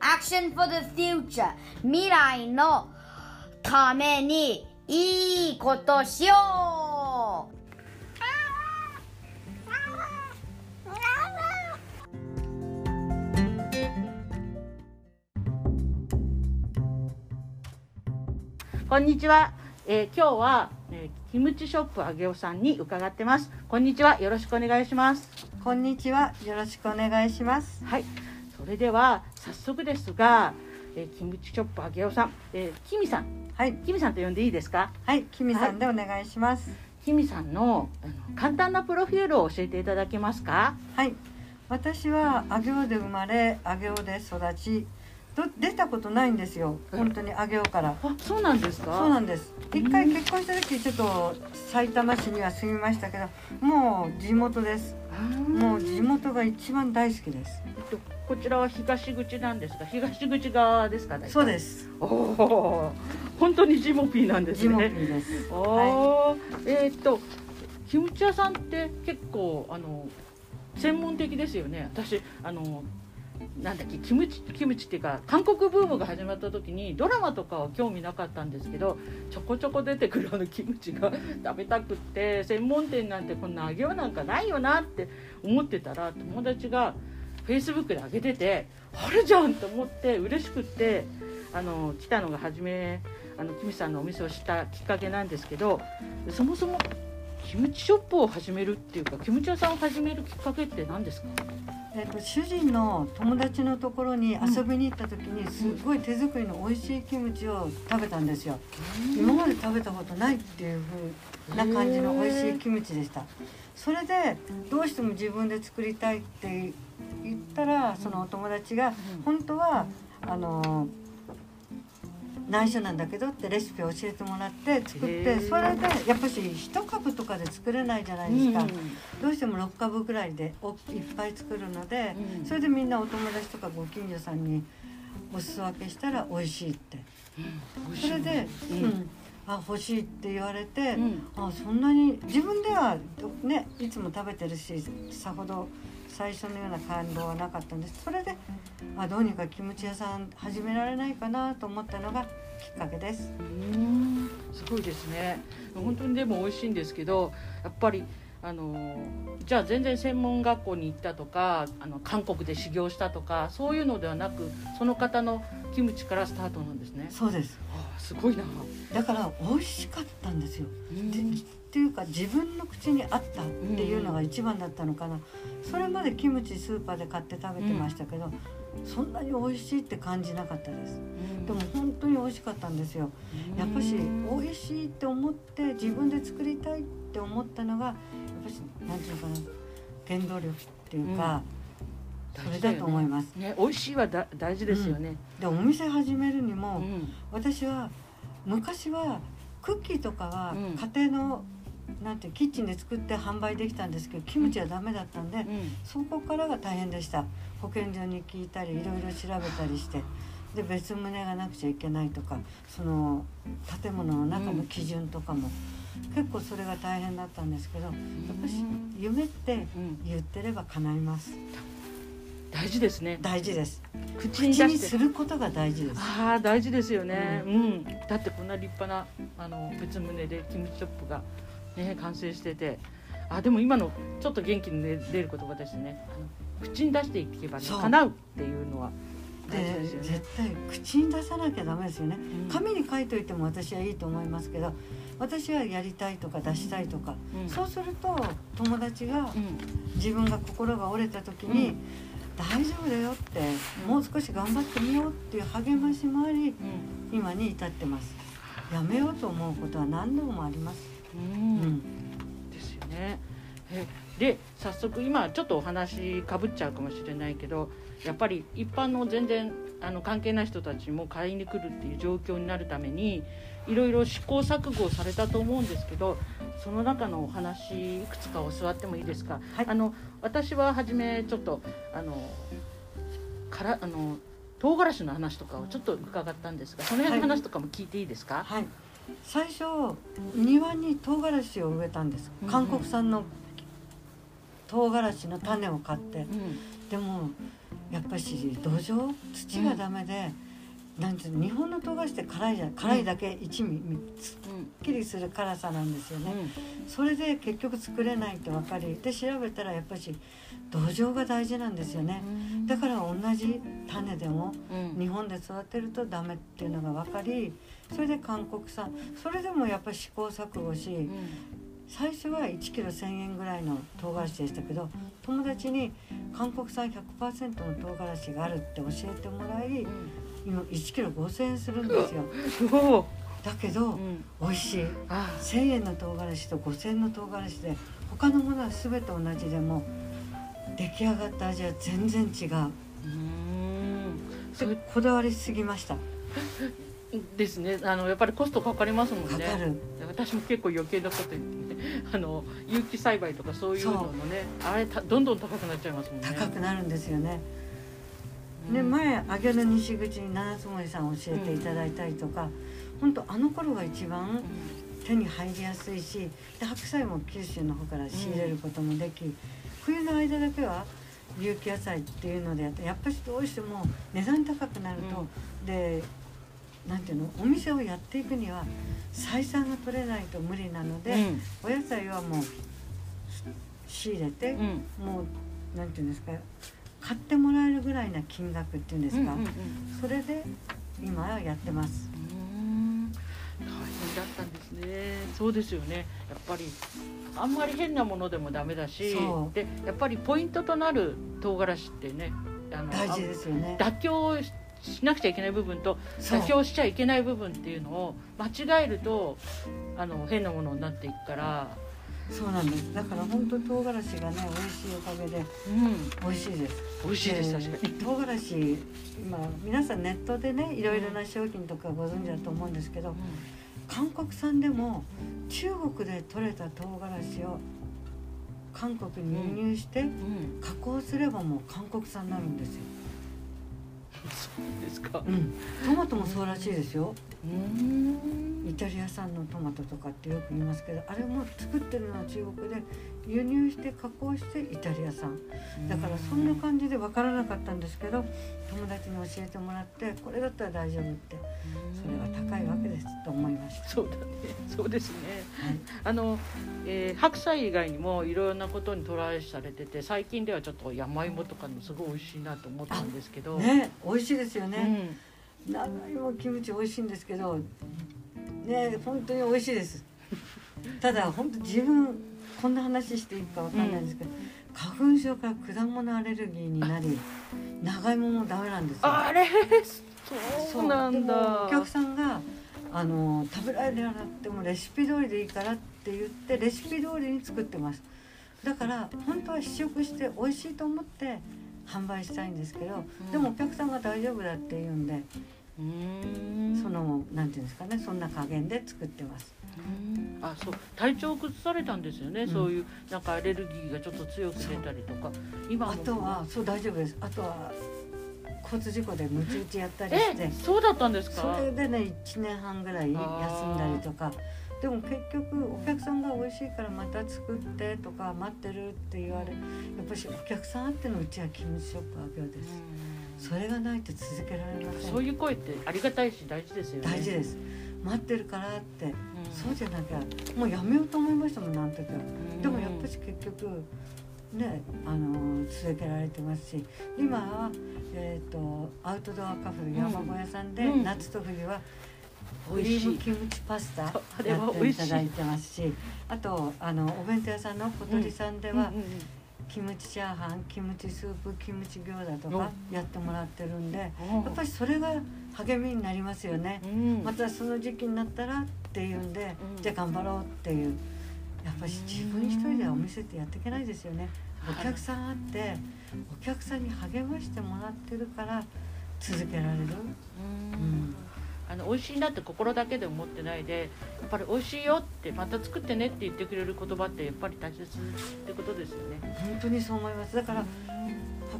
Action for the future. 未来のためにいいことしよう。こんにちは、えー今日は、えーキムチショップあげおさんに伺ってます。こんにちは。よろしくお願いします。こんにちは。よろしくお願いします。はい。それでは早速ですが、えーキムチショップあげおさん、えー、キミさんはい。キミさんと呼んでいいですか？はい。キミさんでお願いします。キミさんのあの簡単なプロフィールを教えていただけますか？はい。私は上尾で生まれ、上尾で育ち、ど出たことないんですよ。本当に上尾から。あそうなんですか？そうなんです。一回結婚した時ちょっと埼玉市には住みましたけど、もう地元です。もう地元が一番大好きです。えっとこちらは東口なんですが東口側ですか大体そうです。おお本当にジモピーなんですジモピねーです。おはーえーっとキムチ屋さんって結構あの専門的ですよね私あのなんだっけキムチキムチっていうか韓国ブームが始まった時にドラマとかは興味なかったんですけどちょこちょこ出てくるあのキムチが食べたくって専門店なんてこんな揚げようなんかないよなって思ってたら友達がフェイスブックで上げててあるじゃんと思って嬉しくってあの来たのが初めあのキムチさんのお店を知ったきっかけなんですけどそもそもキムチショップを始めるっていうかキムチ屋さんを始めるきっかけって何ですか？えっと主人の友達のところに遊びに行った時にすごい手作りの美味しいキムチを食べたんですよ。今まで食べたことないっていう風な感じの美味しいキムチでした。それでどうしても自分で作りたいって言ったらそのお友達が本当はあの内緒なんだけどってレシピを教えてもらって作っへてー。それでやっぱし1株とかで作れないじゃないですか、どうしても6株ぐらいでおいっぱい作るので、うん。それでみんなお友達とかご近所さんにお裾分けしたら美味しいって。うん。それで、ううん。ん。あ欲しいって言われて、うん。あそんなに自分ではねいつも食べてるしさほど最初のような感動はなかったんです。それであどうにかキムチ屋さん始められないかなと思ったのがきっかけです。うんすごいですね。本当にでも美味しいんですけどやっぱりあのじゃあ全然専門学校に行ったとかあの韓国で修行したとかそういうのではなくその方のキムチからスタートなんですね。そうです。ああすごいな。だから美味しかったんですよ。うん。でっていうか自分の口に合ったっていうのが一番だったのかな、それまでキムチスーパーで買って食べてましたけど、そんなに美味しいって感じなかったです。でも本当に美味しかったんですよ。やっぱし美味しいって思って自分で作りたいって思ったのがやっぱしなんていうのかな原動力っていうか、それだと思います、ね。美味しいはだ大事ですよね、でお店始めるにうも、ん。私は昔はクッキーとかはうん。家庭の、なんてキッチンで作って販売できたんですけどキムチはダメだったんで、うん。そこからが大変でした。保健所に聞いたりいろいろ調べたりしてで別棟がなくちゃいけないとかその建物の中の基準とかも、結構それが大変だったんですけどやっぱし夢ってうん。言ってれば叶います。大事ですね。大事です。口にすることが大事です。ああ大事ですよね、ううん。だってこんな立派なあの別棟でキムチショップが、ね、完成してて。あでも今のちょっと元気に出出る言葉ですね。あの口に出していけば、ね、叶うっていうのは大事でですよね。絶対口に出さなきゃダメですよね。うん。紙に書いといても私はいいと思いますけど私はやりたいとか出したいとか、うん。そうすると友達がうん。自分が心が折れた時に、うん。大丈夫だよってもう少し頑張ってみようっていう励ましもありうん。今に至ってます。やめようと思うことは何度もあります、ううん。んですよね。えで早速今ちょっとお話かぶっちゃうかもしれないけどやっぱり一般の全然あの関係ない人たちも買いに来るっていう状況になるためにいろいろ試行錯誤をされたと思うんですけどその中のお話いくつか教わってもいいですか、はい。あの私は初めちょっとあのからあの唐辛子の話とかをちょっと伺ったんですがその辺の話とかも聞いていいですか、はい最初庭に唐辛子を植えたんです。韓国産の唐辛子の種を買って。うん。でもやっぱし土壌土がダメで、なんていうの日本の唐辛子って辛いじゃん辛いだけ一味すっうんきりする辛さなんですよね、うん。それで結局作れないって分かりで調べたらやっぱし土壌が大事なんですよね。だから同じ種でもうん。日本で育てるとダメっていうのが分かりそれで韓国産。それでもやっぱり試行錯誤しうん。最初は1キロ1,000円ぐらいの唐辛子でしたけど友達に韓国産100%の唐辛子があるって教えてもらい今1キロ5,000円するんですよ。だけどうん。美味しい。あ1,000円の唐辛子と5,000円の唐辛子で他のものは全て同じでも出来上がった味は全然違う。ーうんこだわりすぎました。ですね。あのやっぱりコストかかりますもんね。かかる。私も結構余計なこと言ってね。あの有機栽培とかそういうののねあれたどんどん高くなっちゃいますもんね。高くなるんですよねうん。で前揚げの西口に七つ森さん教えていただいたりとか、本当あの頃が一番手に入りやすいしで白菜も九州の方から仕入れることもでき、冬の間だけは有機野菜っていうのでやってやっぱりどうしても値段高くなると、でなんていうのお店をやっていくには採算が取れないと無理なので、うん。お野菜はもう仕入れて、うん。もうなんていうんですか買ってもらえるぐらいな金額っていうんですか、うんうんうん。それで今はやってます。うん。大変だったんですね。そうですよね。やっぱりあんまり変なものでもダメだしでやっぱりポイントとなる唐辛子ってねあの大事ですよね。妥協ししなくちゃいけない部分と妥協しちゃいけない部分っていうのを間違えるとあの変なものになっていくから、そうなんです。だから本当唐辛子がね美味しいおかげでうん、美味しいです。美味しいです確かに。唐辛子今皆さんネットでねいろいろな商品とかご存知だと思うんですけど、韓国産でも中国で採れた唐辛子を韓国に輸入してうん、加工すればもう韓国産になるんですよ。そうですか。うん。トマトもそうらしいですよ。うんイタリア産のトマトとかってよく言いますけどあれも作ってるのは中国で輸入して加工してイタリア産だからそんな感じで分からなかったんですけど友達に教えてもらってこれだったら大丈夫ってそれが高いわけですと思いました、そうだね。そうですね。はい、あの、えー白菜以外にもいろんなことにトライされてて最近ではちょっと山芋とかのすごい美味しいなと思ったんですけど。ね美味しいですようね、ん。長芋キムチ美味しいんですけどね本当に美味しいです。ただ本当自分こんな話していいかわかんないんですけど、花粉症から果物アレルギーになり 長芋もダメなんですよ。あれ、そうなんだ。お客さんがあの食べられなくてもレシピ通りでいいからって言ってレシピ通りに作ってます。だから本当は試食して美味しいと思って販売したいんですけど、ん。でもお客さんが大丈夫だって言うんで。そのなんていうんですかねそんな加減で作ってます。うん。あそう。体調を崩されたんですよね、うん。そういうなんかアレルギーがちょっと強く出たりとか。今も。あとはそう大丈夫です。あとは交通事故でムチ打ちやったりして。えそうだったんですそかれでね1年半ぐらい休んだりとか。でも結局お客さんが美味しいからまた作ってとか待ってるって言われやっぱしお客さんあってのうちはキムチショップあげようですそれがないと続けられません。そういう声ってありがたいし大事ですよね。大事です。待ってるからって。うん。そうじゃなきゃもうやめようと思いましたもんなんとかうん。でもやっぱし結局ねあの続けられてますし。今は、えー、とアウトドアカフェ山小屋さんで、うん。夏と冬はオリーブキムチパスタやっていただいてますし。あとあのお弁当屋さんの小鳥さんでは、うんうんうんキムチチャーハンキムチスープキムチ餃子とかやってもらってるんでやっぱりそれが励みになりますよね。うん。またその時期になったらっていうんで、うん。じゃあ頑張ろうっていう。やっぱり自分一人ではお店ってやっていけないですよね。お客さんあってお客さんに励ましてもらってるから続けられる、うん。うんあの美味しいなって心だけで思ってないでやっぱり美味しいよってまた作ってねって言ってくれる言葉ってやっぱり大切ってことですよね。本当にそう思います。だから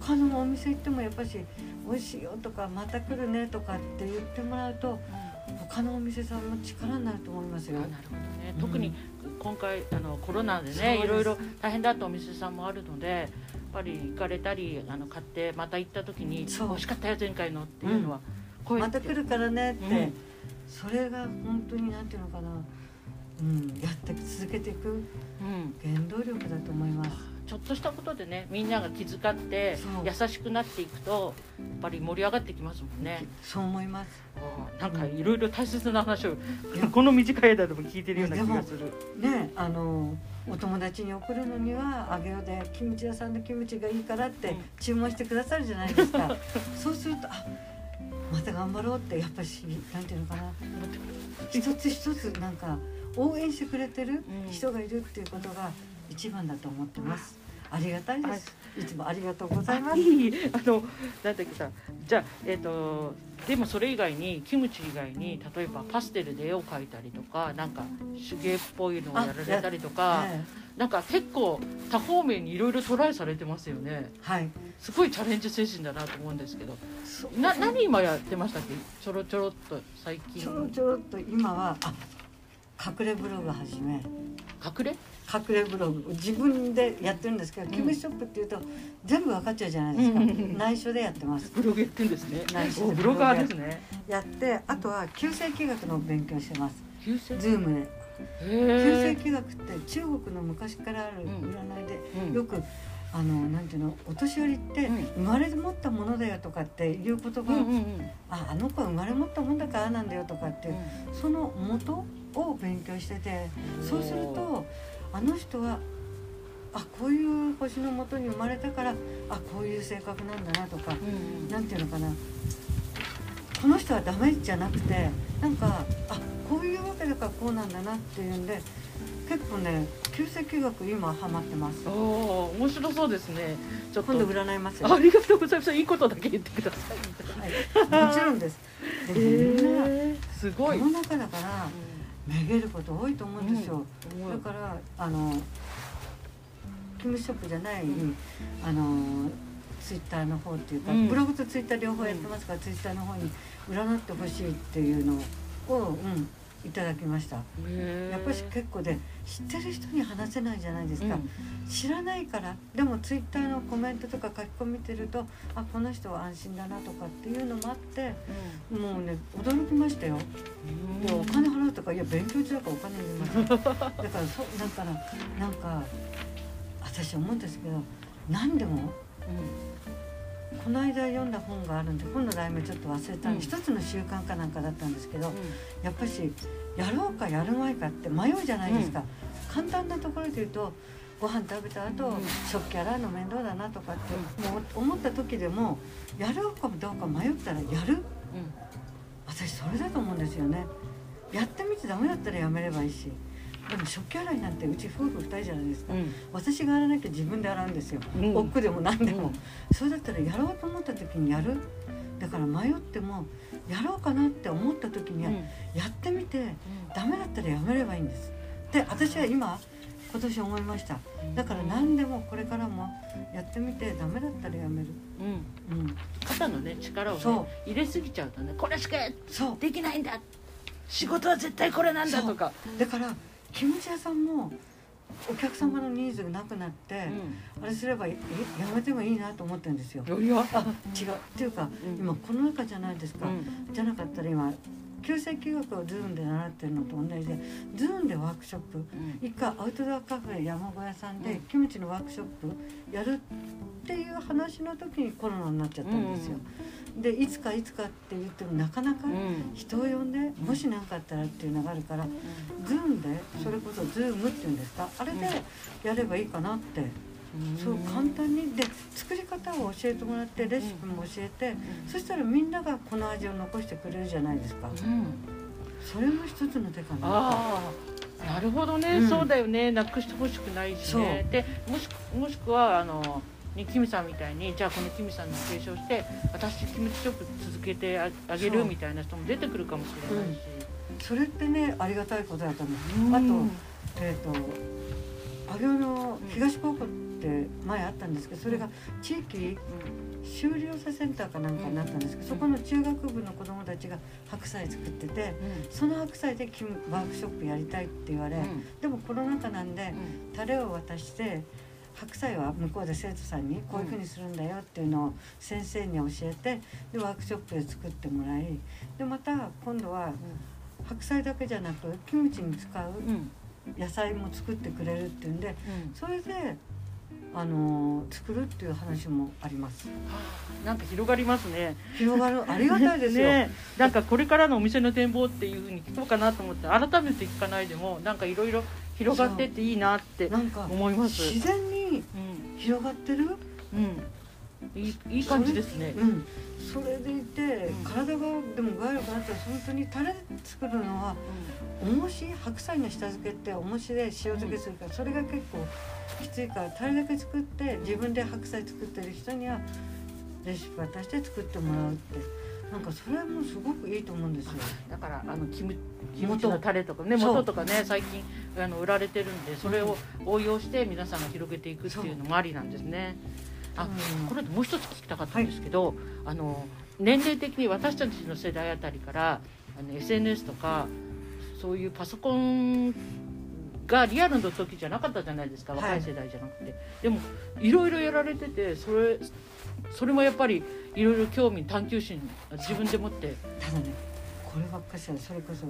他のお店行ってもやっぱし美味しいよとかまた来るねとかって言ってもらうと他のお店さんも力になると思いますよ。あなるほどね。うん。特に今回あのコロナでねいろいろ大変だったお店さんもあるのでやっぱり行かれたりあの買ってまた行った時に「そう。美味しかったよ前回の」っていうのは、声また来るからねって、うん。それが本当になんていうのかな、うん、やって続けていく。うん。原動力だと思います。ちょっとしたことでねみんなが気遣って優しくなっていくとやっぱり盛り上がってきますもんね。そう思います。なんかいろいろ大切な話をいやこの短い間でも聞いてるような気がする。ねあのお友達に送るのにはあげようでキムチ屋さんのキムチがいいからってうん。注文してくださるじゃないですか、そうするとあまた頑張ろうってやっぱりなんていうのかな。一つ一つなんか応援してくれてるうん。人がいるっていうことが一番だと思ってますありがたいです。いつもありがとうございます。あのなんだっけさじゃあえっ、とでもそれ以外にキムチ以外に例えばパステルで絵を描いたりとかなんか手芸っぽいのをやられたりとか、えなんか結構多方面にいろいろトライされてますよね。えはい。すごいチャレンジ精神だなと思うんですけど。な何今やってましたっけ？ちょろちょろっと最近。ちょろちょろっと今はあ隠れブログ始め。隠れ？隠れブログ自分でやってるんですけど、うん。キムチショップっていうと全部わかっちゃうじゃないですか、内緒でやってます。ブログやってんですね。内緒で。おブロガーですね。やってあとは九星気学の勉強してます。ズームで。九星気学って中国の昔からあるうん。占いで、うん。よくあのなんていうのお年寄りってうん。生まれ持ったものだよとかっていう言葉、うああの子は生まれ持ったもんだからなんだよとかってその元を勉強しててそうするとあの人はあこういう星のもとに生まれたからあこういう性格なんだなとかうんうん。なんていうのかな。この人はダメじゃなくてなんかあこういうわけだからこうなんだなっていうんで結構ね旧石器学今ハマってます。おお面白そうですね。ちょっと。今度占いますよ、ありがとうございます。いいことだけ言ってください。はい、もちろんです。でもみんなえー、すごい、世の中だからめげること多いと思うんですよ、うん。だからあのキムショップじゃない、あのツイッターの方っていうか、うん。ブログとツイッター両方やってますから、ツイッターの方に占ってほしいっていうのを、うん、いただきました。やっぱり結構で知ってる人に話せないじゃないですか、うん。知らないから。でもツイッターのコメントとか書き込みてるとあこの人は安心だなとかっていうのもあってもうね驚きましたよ。いやお金払うとかいや勉強中だからお金いりません だからそうだからなんか私思うんですけど何でもこの間読んだ本があるんで本の題名ちょっと忘れたんで、うん。一つの習慣かなんかだったんですけど、うん。やっぱしやろうかやるまいかって迷うじゃないですか、簡単なところで言うとご飯食べた後、うん。食器洗うの面倒だなとかって、もう思った時でもやろうかどうか迷ったらやる。私それだと思うんですよね。やってみてダメだったらやめればいいしでも食器洗いなんてうち夫婦2人じゃないですか、うん。私が洗わなきゃ自分で洗うんですよ、うん。億劫でも何でも、うん。それだったらやろうと思った時にやる。だから迷ってもやろうかなって思った時には、うん。やってみてダメだったらやめればいいんです。で私は今今年思いました。だから何でもこれからもやってみてダメだったらやめる。うん。うん。肩のね力をねそ入れすぎちゃうとねこれしかそう。できないんだ。仕事は絶対これなんだとか。だからキムチ屋さんもお客様のニーズがなくなって、うあれすればえやめてもいいなと思ってるんですよ。んいやあ違う。っていうか、うん。今この中じゃないですか、うん。じゃなかったら今旧世紀学をズーンで習ってるのと同じでズーンでワークショップ。うん。一回アウトドアカフェ山小屋さんでうん。キムチのワークショップやるっていう話の時にコロナになっちゃったんですよ。でいつかいつかって言ってもなかなかうん。人を呼んでもし何かあったらっていうのがあるからZoomでそれこそ Zoomっていうんですかあれでやればいいかなって。うん。そう簡単に。で作り方を教えてもらってレシピも教えてそしたらみんながこの味を残してくれるじゃないですか。うん。それも一つの手かな。なるほどね、うん。そうだよね。なくしてほしくないしね。でもしもしくはあのねキムさんみたいにじゃあこのキムさんの継承して私キムチショップ続けてああげるみたいな人も出てくるかもしれないし、それってねありがたいことだと思う、あうん。とえっ、と上尾の東高校って前あったんですけどそれが地域修了者センターかなんかになったんですけど、そこの中学部の子どもたちが白菜作っててその白菜でキムワークショップやりたいって言われ、うん。でもコロナ禍なんでうん。タレを渡して白菜は向こうで生徒さんにこういうふうにするんだよっていうのを先生に教えてでワークショップで作ってもらいでまた今度は白菜だけじゃなくキムチに使ううん。野菜も作ってくれるっていうんでうん。それであのー作るっていう話もあります。なんか広がりますね。広がる。ありがたいですよ、ね。なんかこれからのお店の展望っていうふうに聞こうかなと思って改めて聞かないでもなんかいろいろ広がってっていいなってなんか思います。自然にうん。広がってる？うん。いいいい感じですね。うん。それでいてうん。体がでも具合良くなったら本当にタレ作るのは重し白菜の下漬けって重しで塩漬けするからそれが結構きついからタレだけ作って自分で白菜作ってる人にはレシピ渡して作ってもらうってなんかそれもすごくいいと思うんですよ。だからあのキムキムチのタレとかね元とかね最近あの売られてるんでそれを応用して皆さんが広げていくっていうのもありなんですね。あうん。これでもう一つ聞きたかったんですけど、あの年齢的に私たちの世代あたりからあの SNS とかそういうパソコンがリアルの時じゃなかったじゃないですかはい。若い世代じゃなくて、でもいろいろやられててそれそれもやっぱりいろいろ興味探求心自分で持って。ただねこればっかしはそれこそ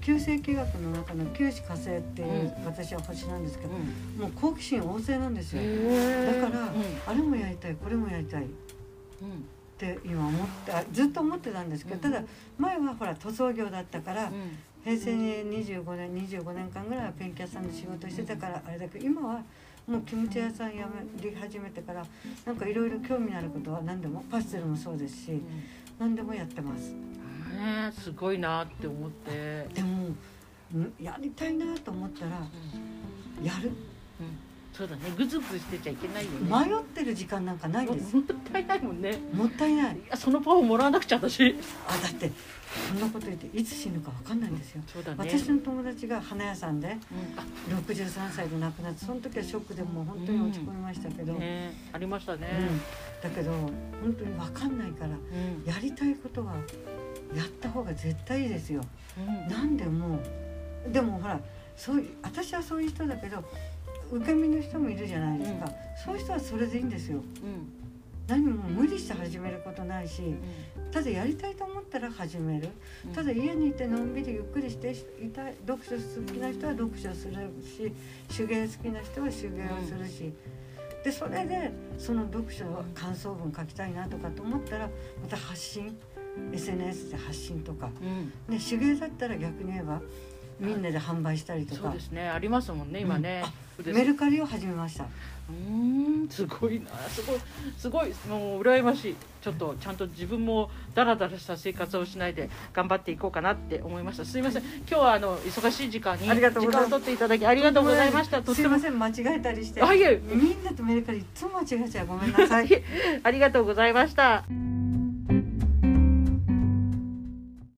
旧世紀学の中の九死火星っていう、う私は星なんですけど、うん。もう好奇心旺盛なんですよ。だだから、あれもやりたいこれもやりたい。っうん。て今思ってあずっと思ってたんですけど、うん。ただ前はほら塗装業だったから、うん平成に25年25年間ぐらいはペンキ屋さんで仕事してたからあれだけど今はもうキムチ屋さんやり始めてからなんかいろいろ興味のあることは何でもパステルもそうですし何でもやってます。ねすごいなって思って、でもんやりたいなと思ったらうん。やる。うん、そうだね。グズグズしてちゃいけないよね。迷ってる時間なんかないんです。もったいないもんね。もったいない。いやそのパワーもらわなくちゃ私あだってそんなこと言っていつ死ぬか分かんないんですよ。そうだね。私の友達が花屋さんでうん。あ。63歳で亡くなってその時はショックでもう本当に落ち込みましたけど、うんねありましたね、だけど本当に分かんないからうん。やりたいことはやった方が絶対いいですよ。うん。なんでもでもほらそういう私はそういう人だけど受け身の人もいるじゃないですか、うん。そういう人はそれでいいんですよ。うん。何も無理して始めることないしうん。ただやりたいと思ったら始める。うん。ただ家にいてのんびりゆっくりしていたい読書好きな人は読書するし手芸好きな人は手芸をするし、でそれでその読書の感想文書きたいなとかと思ったらまた発信 SNS で発信とか、うん。ね、手芸だったら逆に言えばみんなで販売したりとか。そうですね。ありますもんね今ね、で。すメルカリを始めました。うーんすごいな。すごいすごいもう羨ましい。ちょっとちゃんと自分もダラダラした生活をしないで頑張っていこうかなって思いました。すいません。今日はあの忙しい時間に時間を取っていただきありがとうございました。すいません間違えたりして。あいえ。みんなとメルカリいつも間違えちゃう。ごめんなさい。ありがとうございました。